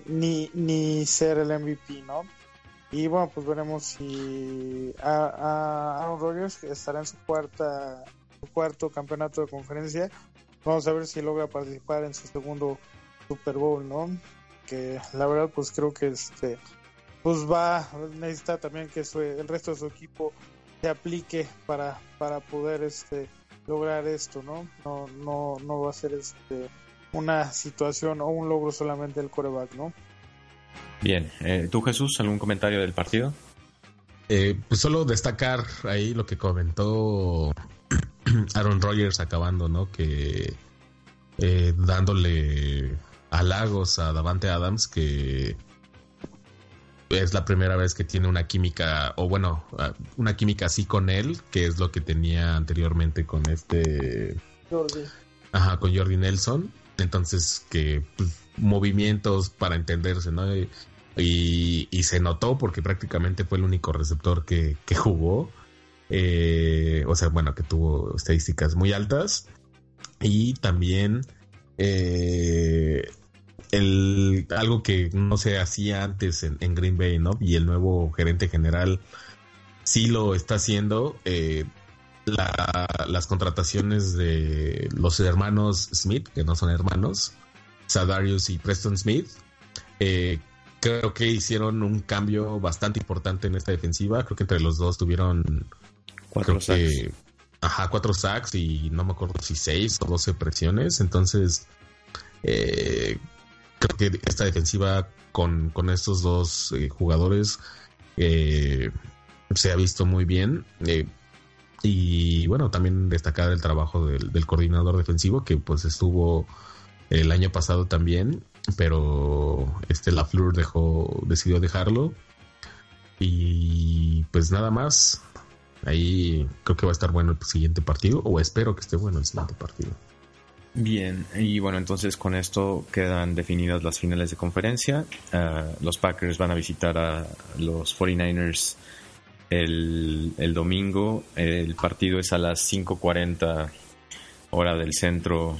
ni, ni ser el MVP, ¿no? Y bueno, pues veremos si a, Aaron Rodgers estará en su cuarta su cuarto campeonato de conferencia. Vamos a ver si logra participar en su segundo Super Bowl, ¿no? Que la verdad, pues creo que este pues va necesita también que el resto de su equipo se aplique para para poder este lograr esto, ¿no? No no no va a ser este una situación o un logro solamente del coreback, ¿no? Bien, eh, ¿tú Jesús, algún comentario del partido? Eh, pues solo destacar ahí lo que comentó Aaron Rodgers acabando, ¿no? Que eh, dándole halagos a Davante Adams, que es la primera vez que tiene una química, o bueno, una química así con él, que es lo que tenía anteriormente con este... Jordi. Ajá, con Jordi Nelson. Entonces, que pues, movimientos para entenderse, ¿no? Y, se notó porque prácticamente fue el único receptor que, jugó. Eh, o sea, bueno, que tuvo estadísticas muy altas. Y también eh, el, algo que no se hacía antes en, Green Bay, ¿no? Y el nuevo gerente general sí lo está haciendo. Eh, las contrataciones de los hermanos Smith, que no son hermanos, Sadarius y Preston Smith, eh, creo que hicieron un cambio bastante importante en esta defensiva. Creo que entre los dos tuvieron cuatro sacks. ajá, cuatro sacks y no me acuerdo si seis o doce presiones. Entonces, eh, creo que esta defensiva con, con estos dos eh, jugadores se ha visto muy bien. Y bueno, también destacar el trabajo del, coordinador defensivo que pues estuvo el año pasado también, pero este Lafleur dejó, decidió dejarlo. Y pues nada más. Ahí creo que va a estar bueno el siguiente partido, o espero que esté bueno el siguiente partido. Bien, y bueno, entonces con esto quedan definidas las finales de conferencia. Ah, los Packers van a visitar a los 49ers el, domingo. El partido es a las 5.40 hora del centro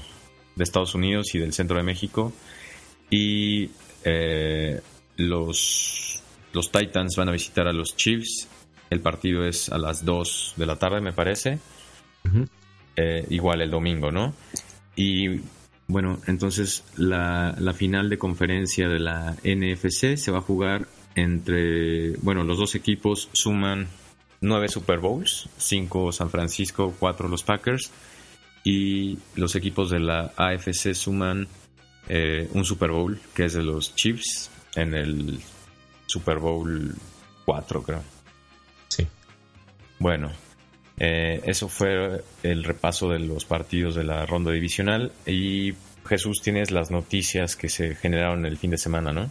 de Estados Unidos y del centro de México. Y eh, los, los Titans van a visitar a los Chiefs. El partido es a las 2 de la tarde, me parece. Eh, igual el domingo, ¿no? Y bueno, entonces la, la final de conferencia de la NFC se va a jugar entre, bueno, los dos equipos suman nueve Super Bowls, cinco San Francisco, cuatro los Packers, y los equipos de la AFC suman eh, un Super Bowl, que es de los Chiefs, en el Super Bowl 4, creo. Sí. Bueno, eh, eso fue el repaso de los partidos de la ronda divisional. Y Jesús, tienes las noticias que se generaron el fin de semana, ¿no?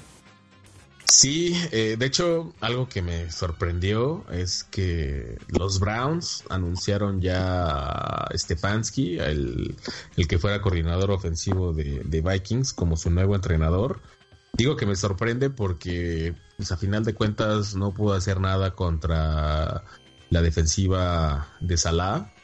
Sí, eh, de hecho, algo que me sorprendió es que los Browns anunciaron ya a Stefanski, el, el que fuera coordinador ofensivo de, Vikings, como su nuevo entrenador. Digo que me sorprende porque, pues, a final de cuentas, no pudo hacer nada contra la defensiva de Salah.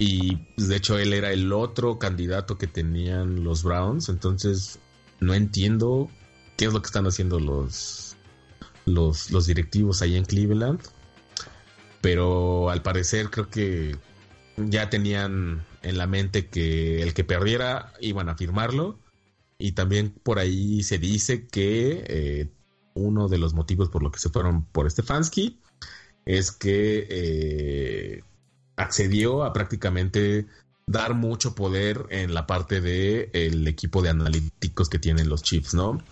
Y pues, de hecho, él era el otro candidato que tenían los Browns. Entonces, no entiendo qué es lo que están haciendo los, los, directivos ahí en Cleveland. Pero al parecer creo que ya tenían en la mente que el que perdiera iban a firmarlo. Y también por ahí se dice que eh, uno de los motivos por lo que se fueron por Stefanski es que eh, accedió a prácticamente dar mucho poder en la parte de el equipo de analíticos que tienen los Chiefs, ¿no?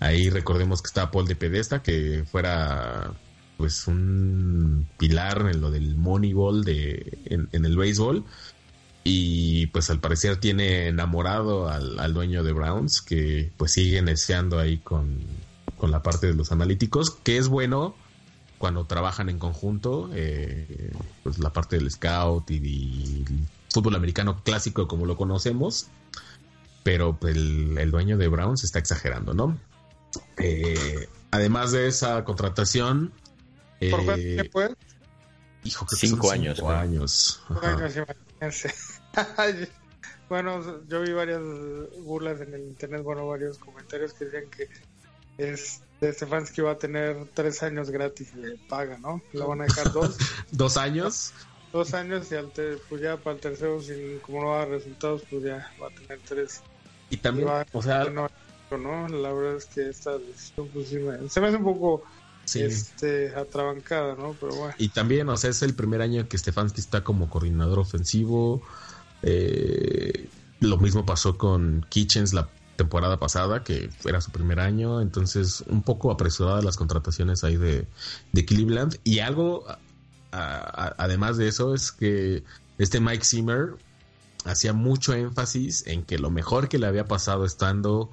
Ahí recordemos que está Paul de Pedesta, que fuera pues un pilar en lo del Moneyball de, en, el béisbol. Y pues al parecer tiene enamorado al, dueño de Browns, que pues sigue neceando ahí con, con, la parte de los analíticos, que es bueno cuando trabajan en conjunto, eh, pues la parte del scout y, fútbol americano clásico como lo conocemos, pero pues, el, dueño de Browns está exagerando, ¿no? Eh, además de esa contratación... ¿Por qué eh, fue? Hijo, que cinco años. Cinco años. bueno, yo vi varias burlas en el internet, bueno, varios comentarios que decían que es de Stefanski va a tener tres años gratis de paga, ¿no? Lo van a dejar dos. ¿Dos años? Dos años y al pues ya para el tercero, si como no va a resultados, pues ya va a tener tres. Y también, o sea, no, La verdad es que esta decisión pues, se me hace un poco este atrabancada, ¿no? Pero bueno. Y también, o sea, es el primer año que Stefanski está como coordinador ofensivo. Eh, lo mismo pasó con Kitchens la temporada pasada, que era su primer año, entonces un poco apresuradas las contrataciones ahí de, de Cleveland. Y algo además de eso, es que este Mike Zimmer hacía mucho énfasis en que lo mejor que le había pasado estando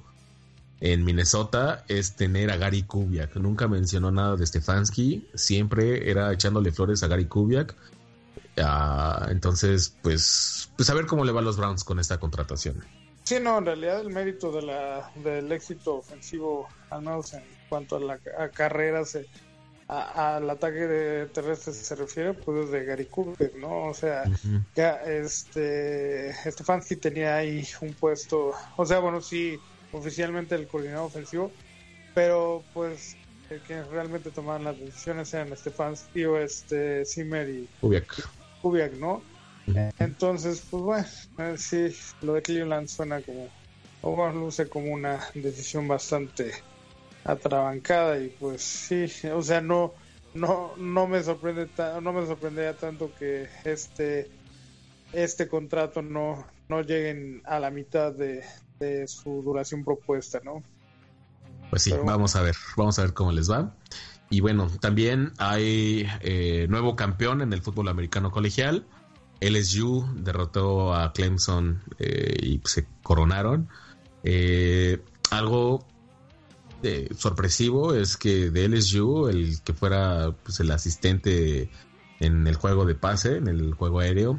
en Minnesota es tener a Gary Kubiak. Nunca mencionó nada de Stefanski, siempre era echándole flores a Gary Kubiak. Ah, entonces, pues, pues a ver cómo le va a los Browns con esta contratación. Sí, no, en realidad el mérito de la, del éxito ofensivo, al menos en cuanto a la a al ataque de terrestre se refiere, pues de Gary Cooper, ¿no? O sea, ya este Stefanski tenía ahí un puesto, o sea, bueno, sí, oficialmente el coordinador ofensivo, pero pues el que realmente tomaban las decisiones eran Stefanski o este Zimmer y Kubiak, ¿no? Entonces, pues bueno, eh, sí, lo de Cleveland suena como, o luce como una decisión bastante atrabancada y pues sí, o sea, no no no me sorprende no me sorprendería tanto que este este contrato no no lleguen a la mitad de, su duración propuesta, ¿no? Pues sí, vamos a ver, vamos a ver cómo les va. Y bueno, también hay eh, nuevo campeón en el fútbol americano colegial. LSU derrotó a Clemson eh, y se coronaron. Eh, algo sorpresivo es que de LSU, el que fuera pues, el asistente en el juego de pase, en el juego aéreo,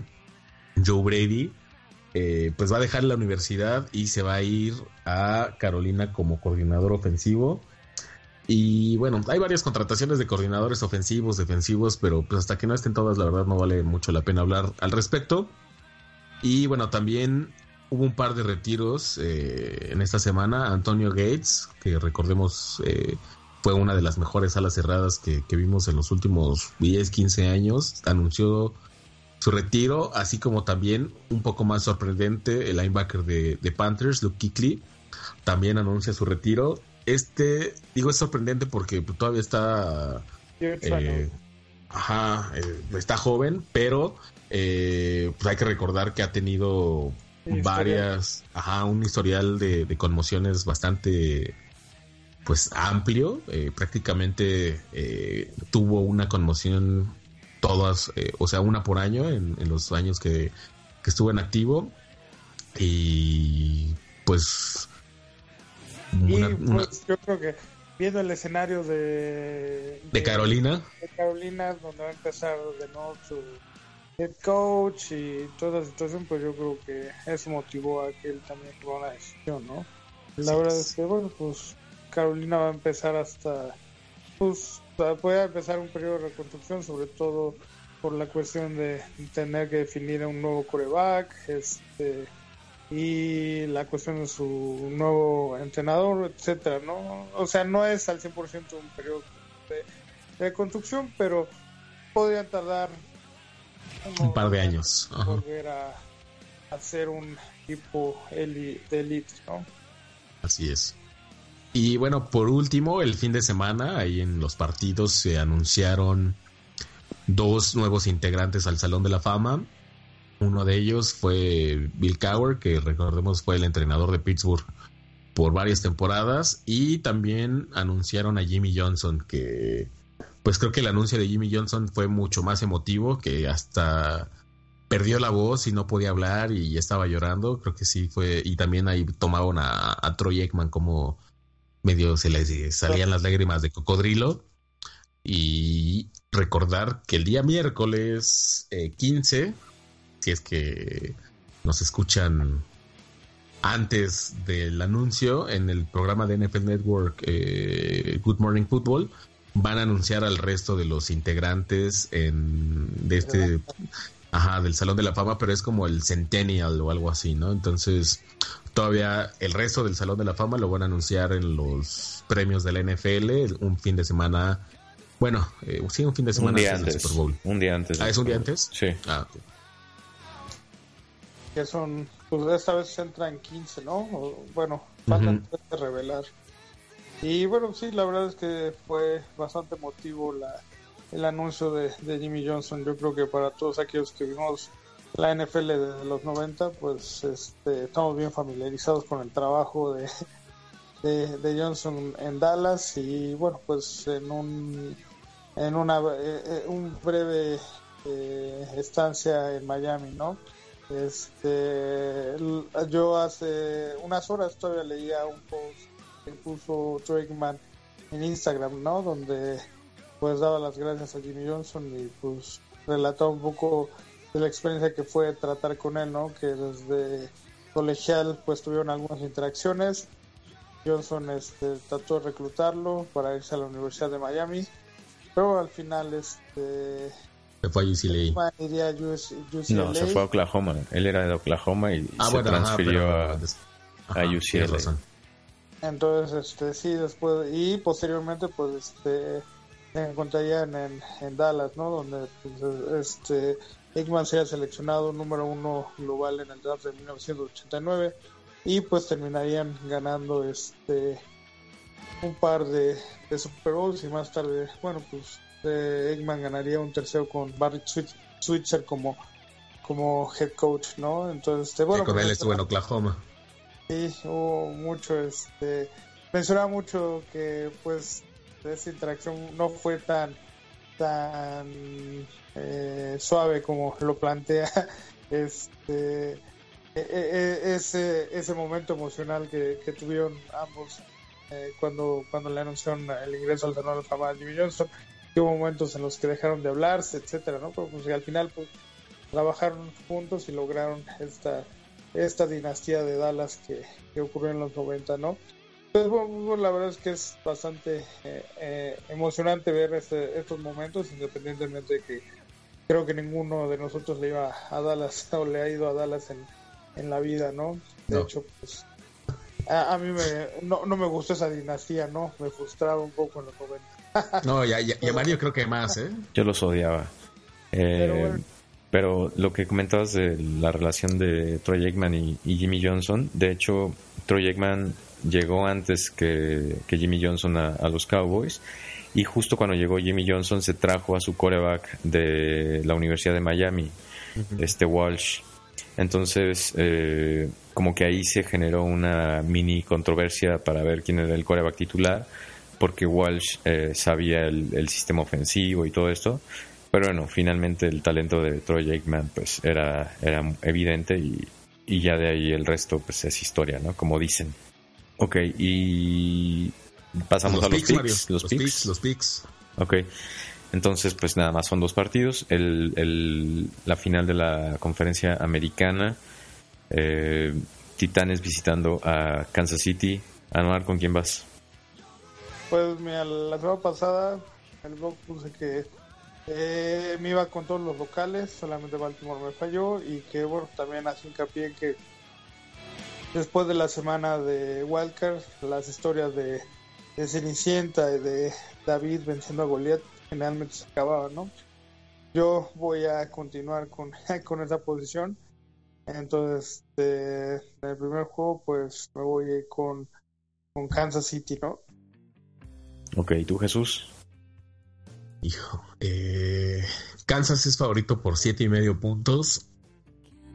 Joe Brady, eh, pues va a dejar la universidad y se va a ir a Carolina como coordinador ofensivo. Y bueno, hay varias contrataciones de coordinadores ofensivos, defensivos, pero pues hasta que no estén todas, la verdad no vale mucho la pena hablar al respecto. Y bueno, también hubo un par de retiros eh, en esta semana. Antonio Gates, que recordemos eh, fue una de las mejores alas cerradas que, vimos en los últimos 10, 15 años, anunció su retiro, así como también un poco más sorprendente el linebacker de, Panthers, Luke Kuechly, también anuncia su retiro. Este, digo, es sorprendente porque todavía está... Eh, ajá, está joven, pero pues hay que recordar que ha tenido varias, ajá, un historial de, conmociones bastante pues amplio, eh, prácticamente eh, tuvo una conmoción todas, eh, o sea, una por año en, los años que, estuvo en activo. Y pues, pues yo creo que viendo el escenario de, de, Carolina. De Carolina, donde va a empezar de nuevo su head coach y toda la situación, pues yo creo que eso motivó a que él también tomara una decisión, ¿no? La verdad es que, bueno, pues Carolina va a empezar hasta, pues puede empezar un periodo de reconstrucción, sobre todo por la cuestión de tener que definir un nuevo coreback, este y la cuestión de su nuevo entrenador, etcétera, ¿no? O sea, no es al 100% un periodo de, de, construcción, pero podrían tardar un par de años. Volver a hacer un equipo de elite, ¿no? Así es. Y bueno, por último, el fin de semana, ahí en los partidos se anunciaron dos nuevos integrantes al Salón de la Fama. Uno de ellos fue Bill Cowher, que recordemos fue el entrenador de Pittsburgh por varias temporadas. Y también anunciaron a Jimmy Johnson, que pues creo que el anuncio de Jimmy Johnson fue mucho más emotivo, que hasta perdió la voz y no podía hablar y estaba llorando. Creo que sí fue. Y también ahí tomaban a, Troy Ekman como medio se le salían las lágrimas de cocodrilo. Y recordar que el día miércoles 15 eh, si es que nos escuchan antes del anuncio en el programa de NFL Network eh, Good Morning Football van a anunciar al resto de los integrantes en, de este ajá, del Salón de la Fama, pero es como el Centennial o algo así, ¿no? Entonces, todavía el resto del Salón de la Fama lo van a anunciar en los premios de la NFL un fin de semana. Bueno, eh, sí, un fin de semana un día antes, Super Bowl. Un día antes. Ah, ¿es un día antes? Sí. Ah, que son, pues esta vez se entra en 15, ¿no? bueno, faltan de revelar. Y bueno, sí, la verdad es que fue bastante emotivo la, el anuncio de, Jimmy Johnson. Yo creo que para todos aquellos que vimos la NFL de los 90, pues este, estamos bien familiarizados con el trabajo de, de, Johnson en Dallas y bueno, pues en un en una eh, eh, un breve eh, estancia en Miami, ¿no? Este, yo hace unas horas todavía leía un post que puso Drakeman en Instagram, ¿no? Donde pues daba las gracias a Jimmy Johnson y pues relató un poco de la experiencia que fue tratar con él, ¿no? Que desde colegial pues tuvieron algunas interacciones. Johnson este, trató de reclutarlo para irse a la Universidad de Miami, pero al final este se fue a UCLA. No, se fue a Oklahoma. Él era de Oklahoma y ah, se transfirió a, UCLA. Entonces, este, sí, después, y posteriormente, pues, este, se encontraría en, en, Dallas, ¿no? Donde, pues, este, Ekman sería seleccionado número uno global en el draft de 1989 y pues terminarían ganando este un par de, de Super Bowls y más tarde, bueno, pues Eggman ganaría un tercero con Barry Switzer como, como head coach, ¿no? Entonces, este, bueno. con él pues, estuvo en Oklahoma. Sí, hubo mucho, este, mencionaba mucho que pues esa interacción no fue tan tan eh, suave como lo plantea este e, e, e, ese ese momento emocional que, que tuvieron ambos eh, cuando cuando le anunciaron el ingreso al Salón de Fama de Jimmy hubo momentos en los que dejaron de hablarse, etcétera, ¿no? Pero pues al final pues trabajaron juntos y lograron esta esta dinastía de Dallas que, ocurrió en los 90, ¿no? Entonces, bueno, la verdad es que es bastante eh, eh, emocionante ver este, estos momentos, independientemente de que creo que ninguno de nosotros le iba a Dallas o le ha ido a Dallas en, en la vida, ¿no? De hecho, pues a, a mí me, no, no, me gustó esa dinastía, ¿no? Me frustraba un poco en los 90. No, y a, Mario creo que más, ¿eh? Yo los odiaba. Eh, pero, lo que comentabas de la relación de Troy Aikman y, Jimmy Johnson, de hecho, Troy Aikman llegó antes que, Jimmy Johnson a, los Cowboys. Y justo cuando llegó Jimmy Johnson se trajo a su coreback de la Universidad de Miami, este Walsh. Entonces, eh, como que ahí se generó una mini controversia para ver quién era el coreback titular porque Walsh eh, sabía el, sistema ofensivo y todo esto. Pero bueno, finalmente el talento de Troy Aikman pues era, era evidente y, ya de ahí el resto pues es historia, ¿no? Como dicen. Ok, y pasamos a los picks, picks. Los, Los picks, picks. los picks. Ok. Entonces, pues nada más son dos partidos. El, el- la final de la conferencia americana. eh, Titanes visitando a Kansas City. Anuar, ¿con quién vas? Pues mira, la semana pasada el blog puse que eh, me iba con todos los locales, solamente Baltimore me falló y que bueno, también hace hincapié en que después de la semana de Wildcard, las historias de, de Cenicienta y de David venciendo a Goliath generalmente se acababan, ¿no? Yo voy a continuar con, con esa posición. Entonces, de- en el primer juego, pues me voy con, con Kansas City, ¿no? Ok, ¿tú Jesús? Hijo, eh, Kansas es favorito por siete y medio puntos.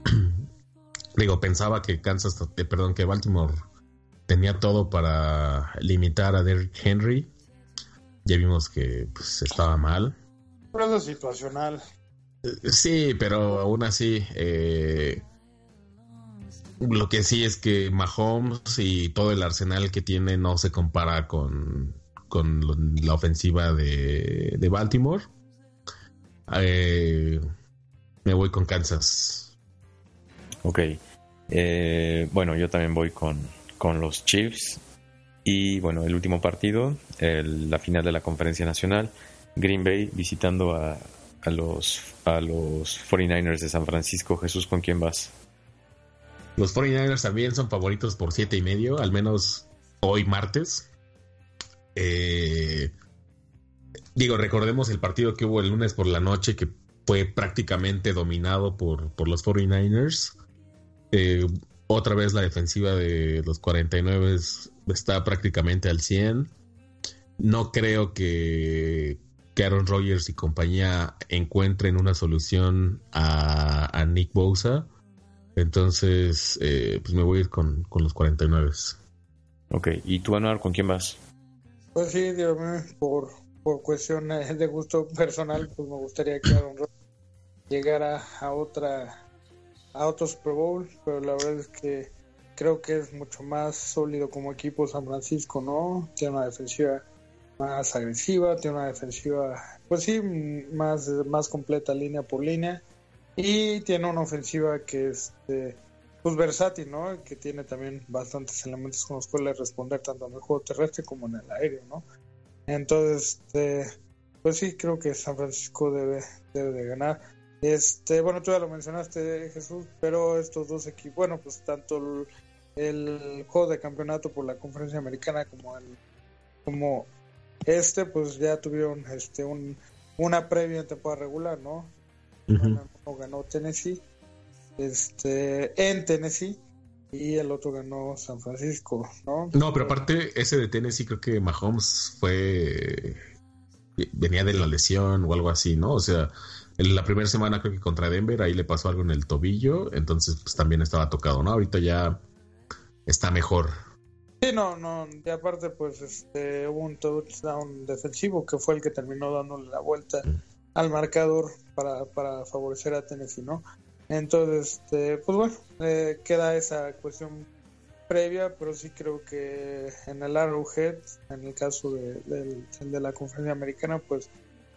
Digo, pensaba que Kansas, eh, perdón, que Baltimore tenía todo para limitar a Derrick Henry. Ya vimos que pues, estaba mal. Pero eso es situacional. Eh, Sí, pero aún así, eh, lo que sí es que Mahomes y todo el arsenal que tiene no se compara con, con la ofensiva de, de Baltimore. Eh, me voy con Kansas. Ok. Eh, bueno, yo también voy con, con los Chiefs. Y bueno, el último partido, el- la final de la conferencia nacional. Green Bay visitando a, a los, a los 49ers de San Francisco. Jesús, ¿con quién vas? Los 49ers también son favoritos por siete y medio, al menos hoy martes. Eh, digo, recordemos el partido que hubo el lunes por la noche que fue prácticamente dominado por, por los 49ers. Eh, otra vez la defensiva de los 49 es- está prácticamente al 100. No creo que, Aaron Rodgers y compañía encuentren una solución a, a Nick Bosa. Entonces, eh, pues me voy a ir con, con los 49. Ok, ¿y tú, Anuar, con quién vas? Pues sí, dígame, por, por cuestiones de gusto personal, pues me gustaría que Aaron Rodgers llegara a otra a otro Super Bowl, pero la verdad es que creo que es mucho más sólido como equipo San Francisco, ¿no? Tiene una defensiva más agresiva, tiene una defensiva, pues sí, más, más completa línea por línea y tiene una ofensiva que es eh, pues versátil, ¿no? Que tiene también bastantes elementos con los cuales responder tanto en el juego terrestre como en el aéreo, ¿no? Entonces, este, pues sí, creo que San Francisco debe, debe de ganar. Este, bueno, tú ya lo mencionaste, Jesús, pero estos dos equipos, bueno, pues tanto el, el juego de campeonato por la conferencia americana como el, como este, pues ya tuvieron este un, una previa en temporada regular, ¿no? Uno ganó Tennessee, este, en Tennessee, y el otro ganó San Francisco, ¿no? No, pero aparte, ese de Tennessee creo que Mahomes fue. venía de la lesión o algo así, ¿no? O sea, en la primera semana creo que contra Denver ahí le pasó algo en el tobillo, entonces pues también estaba tocado, ¿no? Ahorita ya está mejor. Sí, no, no, y aparte pues este hubo un touchdown defensivo que fue el que terminó dándole la vuelta al marcador para, para favorecer a Tennessee, ¿no? Entonces, este, pues bueno, eh, queda esa cuestión previa, pero sí creo que en el Arrowhead, en el caso de, de la conferencia americana, pues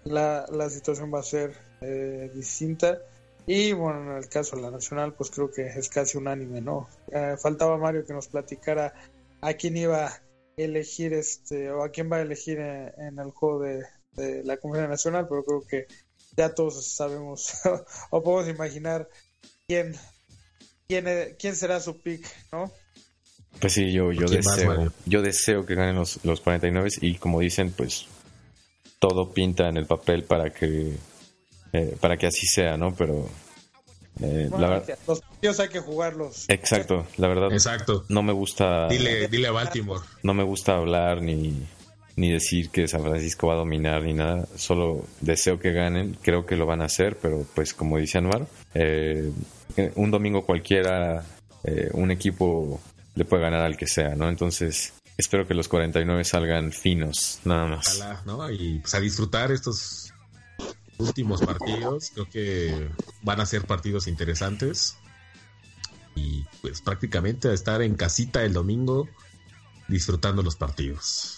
la, la situación va a ser eh, distinta. Y bueno, en el caso de la nacional, pues creo que es casi unánime, ¿no? Eh, faltaba Mario que nos platicara a quién iba a elegir este, o a quién va a elegir en, en el juego de, de la conferencia nacional, pero creo que ya todos sabemos o podemos imaginar quién, quién, es- quién será su pick, ¿no? Pues sí, yo, yo ¿Quién más, deseo, yo deseo que ganen los, los 49 y como dicen, pues todo pinta en el papel para que eh, para que así sea, ¿no? Pero eh, la Bueno, verdad, los partidos hay que jugarlos. exacto, la verdad Exacto. no me gusta Dile, dile a Baltimore. no me gusta hablar ni ni decir que San Francisco va a dominar ni nada, solo deseo que ganen, creo que lo van a hacer, pero pues como dice Anuar, eh, un domingo cualquiera eh, un equipo le puede ganar al que sea, ¿no? Entonces espero que los 49 salgan finos, nada más. Ojalá, ¿no? Y pues a disfrutar estos últimos partidos. Creo que van a ser partidos interesantes. Y pues prácticamente a estar en casita el domingo disfrutando los partidos.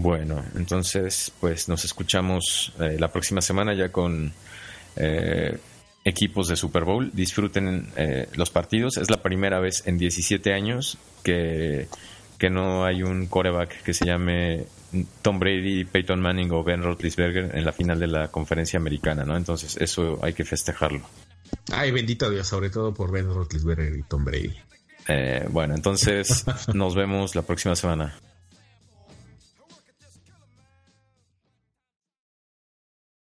Bueno, entonces pues nos escuchamos eh, la próxima semana ya con eh, equipos de Super Bowl. Disfruten eh, los partidos. Es la primera vez en 17 años que, que no hay un coreback que se llame Tom Brady, Peyton Manning o Ben Roethlisberger en la final de la conferencia americana, ¿no? Entonces eso hay que festejarlo. Ay, bendito Dios, sobre todo por Ben Roethlisberger y Tom Brady. Eh, bueno, entonces nos vemos la próxima semana.